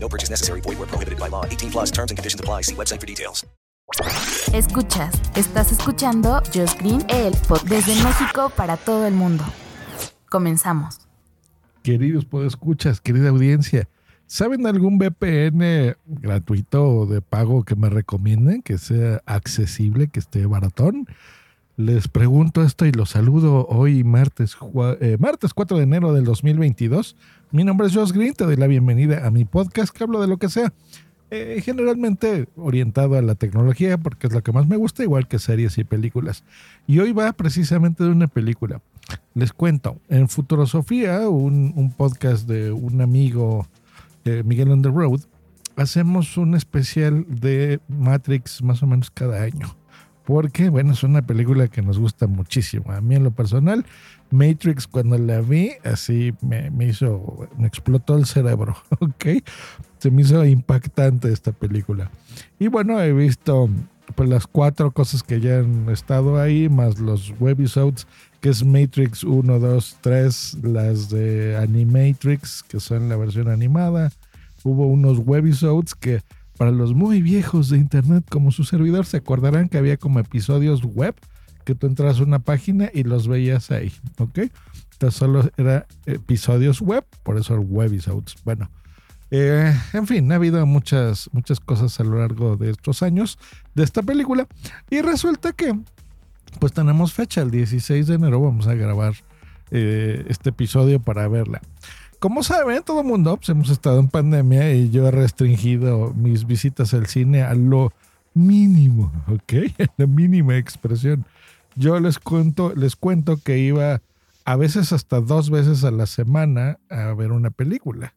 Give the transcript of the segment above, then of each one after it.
No purchase necessary. Void where prohibited by law. 18 plus terms and conditions apply. See website for details. Escuchas, estás escuchando Just Green, el pod desde México para todo el mundo. Comenzamos. Queridos podescuchas, querida audiencia, ¿saben algún VPN gratuito o de pago que me recomienden, que sea accesible, que esté baratón? Les pregunto esto y los saludo hoy martes, eh, martes 4 de enero del 2022. Mi nombre es Josh Green, te doy la bienvenida a mi podcast que hablo de lo que sea. Eh, generalmente orientado a la tecnología porque es lo que más me gusta, igual que series y películas. Y hoy va precisamente de una película. Les cuento, en Futurosofía, un, un podcast de un amigo, eh, Miguel on the Road, hacemos un especial de Matrix más o menos cada año. Porque, bueno, es una película que nos gusta muchísimo. A mí en lo personal, Matrix cuando la vi, así me, me hizo, me explotó el cerebro, ¿ok? Se me hizo impactante esta película. Y bueno, he visto pues las cuatro cosas que ya han estado ahí, más los webisodes, que es Matrix 1, 2, 3, las de Animatrix, que son la versión animada. Hubo unos webisodes que para los muy viejos de internet como su servidor se acordarán que había como episodios web que tú entras a una página y los veías ahí, ¿ok? Entonces solo era episodios web, por eso webisodes. Bueno, eh, en fin, ha habido muchas, muchas cosas a lo largo de estos años de esta película y resulta que pues tenemos fecha, el 16 de enero vamos a grabar eh, este episodio para verla. Como saben, todo el mundo pues, hemos estado en pandemia y yo he restringido mis visitas al cine a lo mínimo, ¿ok? La mínima expresión. Yo les cuento, les cuento que iba a veces hasta dos veces a la semana a ver una película.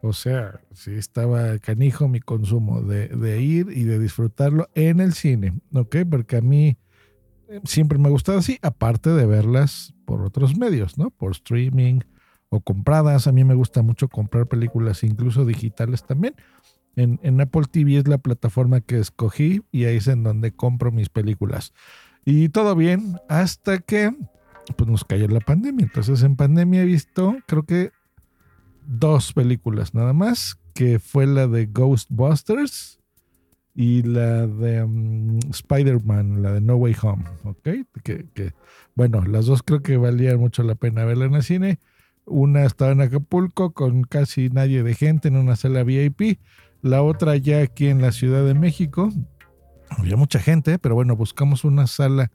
O sea, sí estaba canijo mi consumo de, de ir y de disfrutarlo en el cine, ¿ok? Porque a mí eh, siempre me ha gustado así, aparte de verlas por otros medios, ¿no? Por streaming o compradas. A mí me gusta mucho comprar películas, incluso digitales también. En, en Apple TV es la plataforma que escogí y ahí es en donde compro mis películas. Y todo bien hasta que pues, nos cayó la pandemia. Entonces en pandemia he visto, creo que dos películas nada más, que fue la de Ghostbusters y la de um, Spider-Man, la de No Way Home, ¿ok? Que, que, bueno, las dos creo que valían mucho la pena verla en el cine. Una estaba en Acapulco con casi nadie de gente en una sala VIP. La otra ya aquí en la Ciudad de México. Había mucha gente, pero bueno, buscamos una sala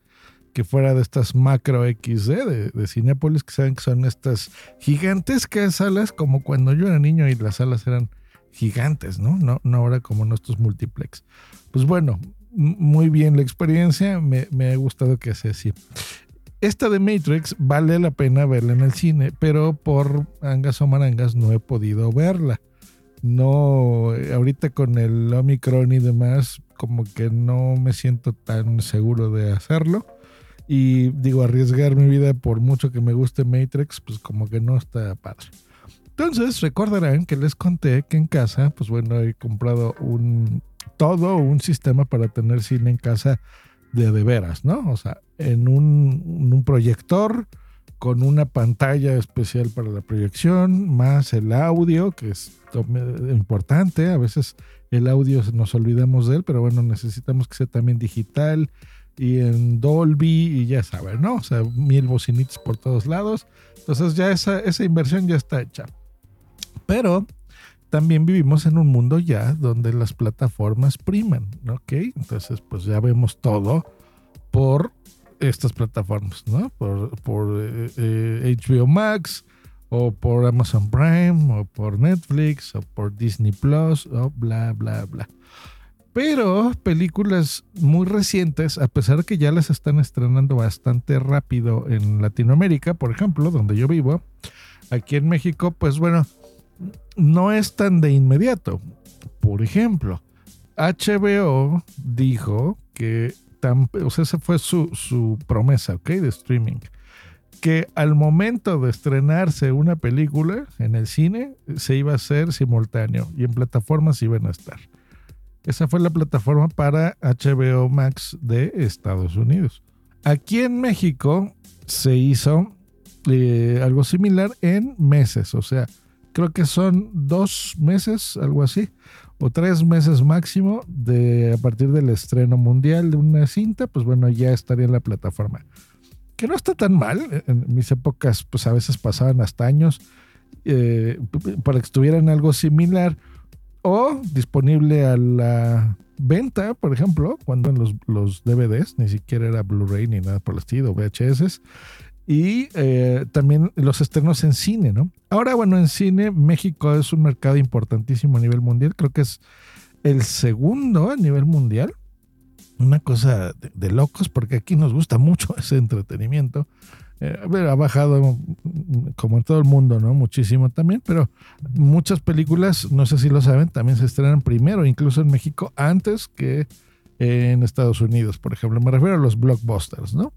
que fuera de estas macro XD de, de que saben que son estas gigantescas salas, como cuando yo era niño y las salas eran gigantes, ¿no? No, no ahora como nuestros multiplex. Pues bueno, muy bien la experiencia, me, me ha gustado que sea así. Esta de Matrix vale la pena verla en el cine, pero por angas o marangas no he podido verla. No, ahorita con el Omicron y demás, como que no me siento tan seguro de hacerlo. Y digo, arriesgar mi vida por mucho que me guste Matrix, pues como que no está padre. Entonces, recordarán que les conté que en casa, pues bueno, he comprado un todo un sistema para tener cine en casa de veras, ¿no? O sea, en un, un proyector con una pantalla especial para la proyección, más el audio, que es importante. A veces el audio nos olvidamos de él, pero bueno, necesitamos que sea también digital y en Dolby y ya saben, ¿no? O sea, mil bocinitos por todos lados. Entonces ya esa, esa inversión ya está hecha. Pero también vivimos en un mundo ya donde las plataformas priman, ¿ok? Entonces pues ya vemos todo por estas plataformas, ¿no? Por, por eh, eh, HBO Max o por Amazon Prime o por Netflix o por Disney Plus o bla, bla, bla. Pero películas muy recientes, a pesar que ya las están estrenando bastante rápido en Latinoamérica, por ejemplo, donde yo vivo, aquí en México, pues bueno, no es tan de inmediato. Por ejemplo, HBO dijo que, o sea, esa fue su, su promesa, ¿ok? De streaming. Que al momento de estrenarse una película en el cine, se iba a hacer simultáneo y en plataformas iban a estar. Esa fue la plataforma para HBO Max de Estados Unidos. Aquí en México se hizo eh, algo similar en meses, o sea, creo que son dos meses, algo así, o tres meses máximo de a partir del estreno mundial de una cinta, pues bueno, ya estaría en la plataforma. Que no está tan mal, en mis épocas pues a veces pasaban hasta años eh, para que estuvieran algo similar o disponible a la venta, por ejemplo, cuando en los, los DVDs, ni siquiera era Blu-ray ni nada por el estilo, VHS, y eh, también los estrenos en cine, ¿no? Ahora, bueno, en cine, México es un mercado importantísimo a nivel mundial, creo que es el segundo a nivel mundial. Una cosa de, locos, porque aquí nos gusta mucho ese entretenimiento. Eh, ha bajado como en todo el mundo, ¿no? Muchísimo también, pero muchas películas, no sé si lo saben, también se estrenan primero, incluso en México, antes que en Estados Unidos, por ejemplo. Me refiero a los blockbusters, ¿no?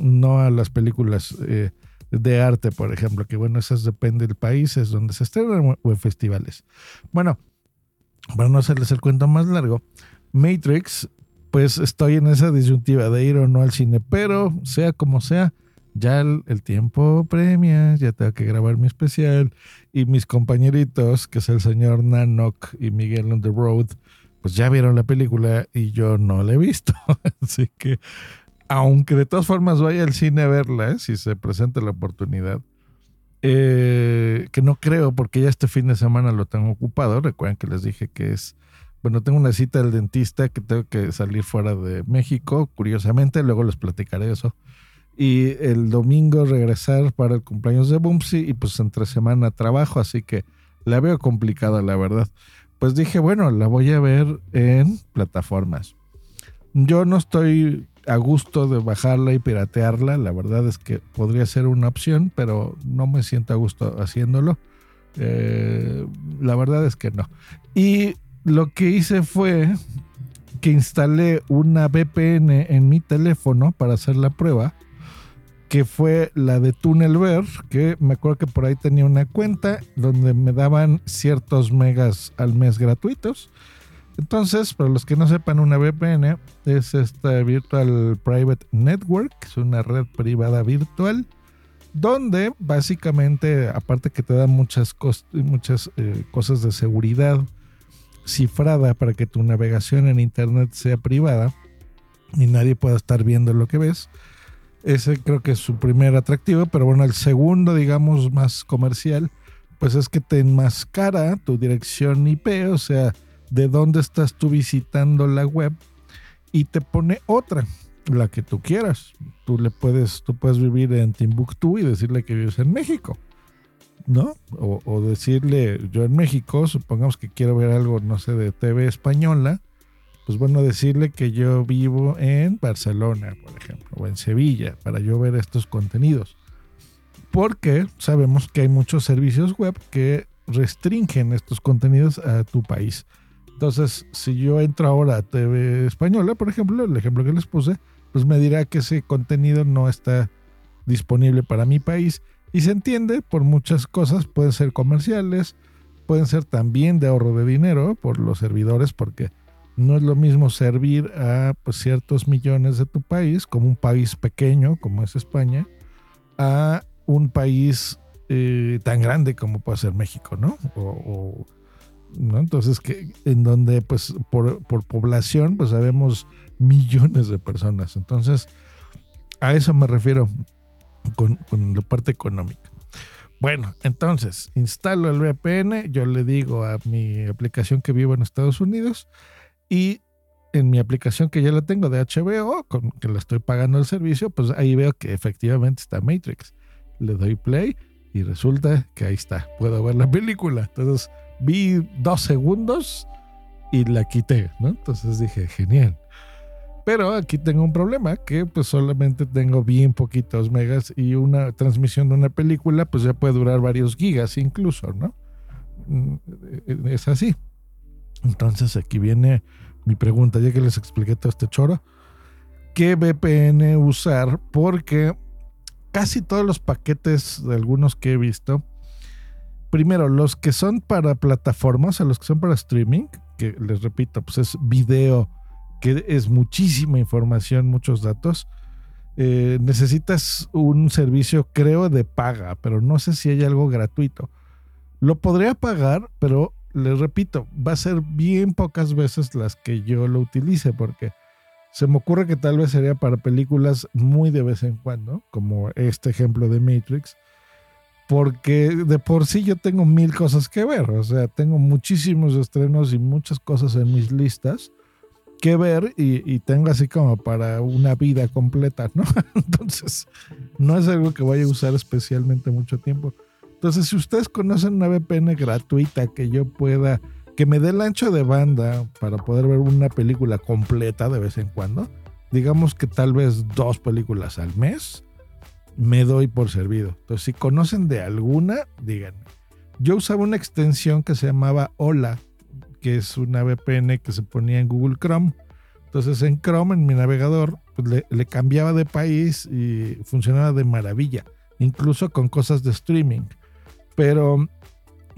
No a las películas eh, de arte, por ejemplo, que bueno, esas depende del país, es donde se estrenan o en festivales. Bueno, para no hacerles el cuento más largo, Matrix, pues estoy en esa disyuntiva de ir o no al cine, pero sea como sea, ya el, tiempo premia, ya tengo que grabar mi especial y mis compañeritos, que es el señor Nanok y Miguel on the Road, pues ya vieron la película y yo no la he visto. Así que aunque de todas formas vaya al cine a verla, ¿eh? si se presenta la oportunidad, eh, que no creo porque ya este fin de semana lo tengo ocupado. Recuerden que les dije que es, bueno, tengo una cita del dentista que tengo que salir fuera de México, curiosamente, luego les platicaré eso. Y el domingo regresar para el cumpleaños de Bumsy y pues entre semana trabajo, así que la veo complicada, la verdad. Pues dije, bueno, la voy a ver en plataformas. Yo no estoy a gusto de bajarla y piratearla. La verdad es que podría ser una opción, pero no me siento a gusto haciéndolo. Eh, la verdad es que no. Y lo que hice fue que instalé una VPN en mi teléfono para hacer la prueba, que fue la de Tunnelver, que me acuerdo que por ahí tenía una cuenta donde me daban ciertos megas al mes gratuitos entonces, para los que no sepan, una VPN es esta Virtual Private Network, es una red privada virtual, donde básicamente, aparte que te da muchas, muchas eh, cosas de seguridad cifrada para que tu navegación en Internet sea privada y nadie pueda estar viendo lo que ves. Ese creo que es su primer atractivo, pero bueno, el segundo, digamos, más comercial, pues es que te enmascara tu dirección IP, o sea, de dónde estás tú visitando la web y te pone otra, la que tú quieras. Tú le puedes, tú puedes vivir en Timbuktu y decirle que vives en México, ¿no? O, decirle, yo en México, supongamos que quiero ver algo, no sé, de TV española, pues bueno, decirle que yo vivo en Barcelona, por ejemplo, o en Sevilla, para yo ver estos contenidos. Porque sabemos que hay muchos servicios web que restringen estos contenidos a tu país. Entonces, si yo entro ahora a TV Española, por ejemplo, el ejemplo que les puse, pues me dirá que ese contenido no está disponible para mi país. Y se entiende por muchas cosas, pueden ser comerciales, pueden ser también de ahorro de dinero por los servidores, porque no es lo mismo servir a pues, ciertos millones de tu país, como un país pequeño como es España, a un país eh, tan grande como puede ser México, ¿no? o ¿no? Entonces, que, en donde, pues, por, población, pues sabemos millones de personas. Entonces, a eso me refiero con, la parte económica. Bueno, entonces, instalo el VPN, yo le digo a mi aplicación que vivo en Estados Unidos y en mi aplicación que ya la tengo de HBO, con que la estoy pagando el servicio, pues ahí veo que efectivamente está Matrix. Le doy play y resulta que ahí está, puedo ver la película. Entonces, vi dos segundos y la quité, ¿no? Entonces dije, genial. Pero aquí tengo un problema, que pues solamente tengo bien poquitos megas y una transmisión de una película pues ya puede durar varios gigas incluso, ¿no? Mm, es así. Entonces aquí viene mi pregunta, ya que les expliqué todo este choro. ¿Qué VPN usar? Porque casi todos los paquetes de algunos que he visto, primero, los que son para plataformas, o los que son para streaming, que les repito, pues es video, que es muchísima información, muchos datos. Eh, necesitas un servicio, creo, de paga, pero no sé si hay algo gratuito. Lo podría pagar, pero les repito, va a ser bien pocas veces las que yo lo utilice, porque se me ocurre que tal vez sería para películas muy de vez en cuando, como este ejemplo de Matrix, porque de por sí yo tengo mil cosas que ver, o sea, tengo muchísimos estrenos y muchas cosas en mis listas que ver y, tengo así como para una vida completa, ¿no? Entonces, no es algo que vaya a usar especialmente mucho tiempo. Entonces, si ustedes conocen una VPN gratuita que yo pueda, que me dé el ancho de banda para poder ver una película completa de vez en cuando, digamos que tal vez dos películas al mes, me doy por servido. Entonces, si conocen de alguna, díganme. Yo usaba una extensión que se llamaba Hola, que es una VPN que se ponía en Google Chrome. Entonces en Chrome, en mi navegador, pues le, cambiaba de país y funcionaba de maravilla, incluso con cosas de streaming. Pero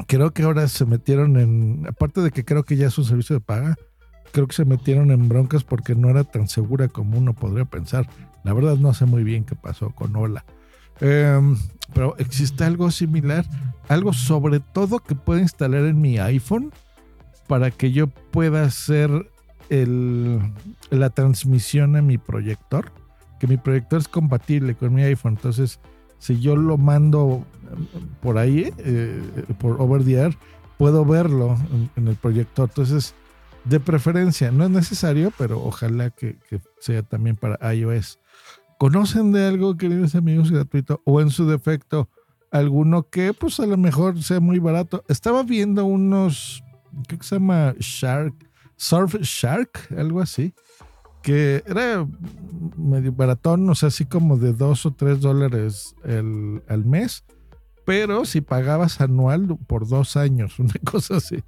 creo que ahora se metieron en, aparte de que creo que ya es un servicio de paga, creo que se metieron en broncas porque no era tan segura como uno podría pensar. La verdad no sé muy bien qué pasó con Hola. Em, pero existe algo similar, algo sobre todo que puede instalar en mi iPhone para que yo pueda hacer el, la transmisión a mi proyector, que mi proyector es compatible con mi iPhone. Entonces, si yo lo mando por ahí, eh, por over the air, puedo verlo en, el proyector. Entonces, de preferencia, no es necesario, pero ojalá que, sea también para iOS. ¿Conocen de algo, queridos amigos, gratuito? O en su defecto, alguno que pues a lo mejor sea muy barato. Estaba viendo unos ¿qué se llama? Shark, Surf Shark, algo así, que era medio baratón, o sea, así como de dos o tres dólares el, al mes, pero si pagabas anual por dos años, una cosa así.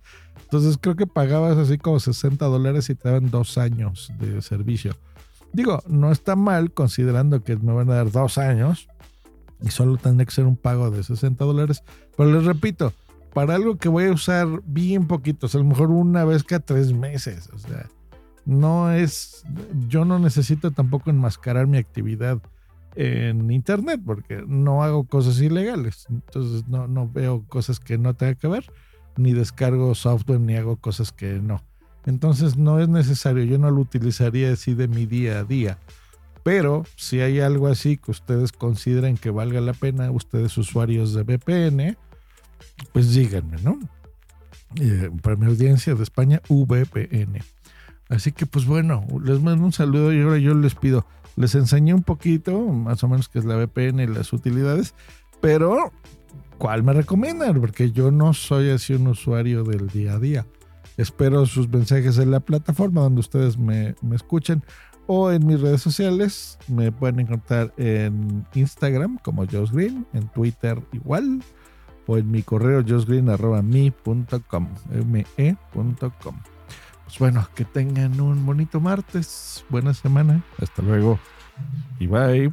Entonces creo que pagabas así como 60 dólares y te daban dos años de servicio. Digo, no está mal considerando que me van a dar dos años y solo tendría que ser un pago de 60 dólares. Pero les repito, para algo que voy a usar bien poquito, a lo mejor una vez cada tres meses. O sea, no es, yo no necesito tampoco enmascarar mi actividad en internet porque no hago cosas ilegales. Entonces no, no veo cosas que no tenga que ver, ni descargo software, ni hago cosas que no. Entonces no es necesario, yo no lo utilizaría así de mi día a día. Pero si hay algo así que ustedes consideren que valga la pena, ustedes usuarios de VPN, pues díganme, ¿no? Eh, para mi audiencia de España, VPN. Así que pues bueno, les mando un saludo y ahora yo les pido, les enseñé un poquito, más o menos qué es la VPN y las utilidades, pero ¿cuál me recomiendan? Porque yo no soy así un usuario del día a día. Espero sus mensajes en la plataforma donde ustedes me, me escuchen o en mis redes sociales. Me pueden encontrar en Instagram como Josh Green, en Twitter igual o en mi correo josgreen.me.com. me.com. Pues bueno, que tengan un bonito martes, buena semana, hasta luego y bye.